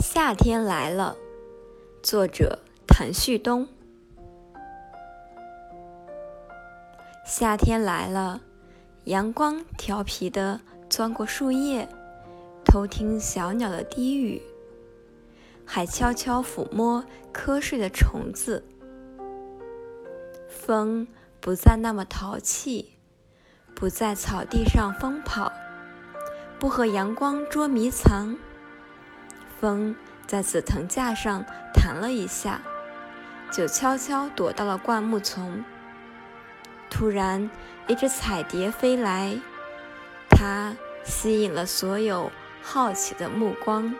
夏天来了，作者谭旭东。夏天来了，阳光调皮地钻过树叶，偷听小鸟的低语，还悄悄抚摸瞌睡的虫子。风不再那么淘气，不在草地上疯跑，不和阳光捉迷藏。风在紫藤架上弹了一下，就悄悄躲到了灌木丛。突然，一只彩蝶飞来，它吸引了所有好奇的目光。